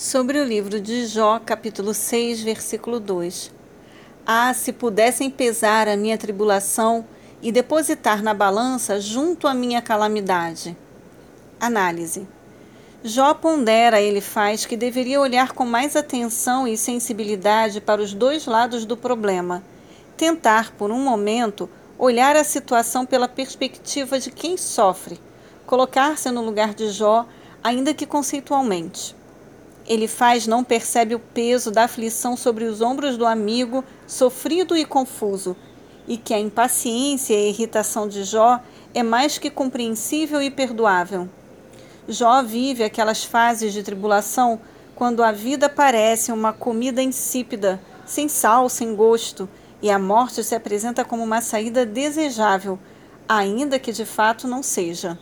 sobre o livro de Jó, capítulo 6, versículo 2. Ah, se pudessem pesar a minha tribulação e depositar na balança junto à minha calamidade. Análise. Jó pondera ele faz que deveria olhar com mais atenção e sensibilidade para os dois lados do problema. Tentar, por um momento, olhar a situação pela perspectiva de quem sofre, colocar-se no lugar de Jó, ainda que conceitualmente. Ele faz não percebe o peso da aflição sobre os ombros do amigo, sofrido e confuso, e que a impaciência e a irritação de Jó é mais que compreensível e perdoável. Jó vive aquelas fases de tribulação quando a vida parece uma comida insípida, sem sal, sem gosto, e a morte se apresenta como uma saída desejável, ainda que de fato não seja.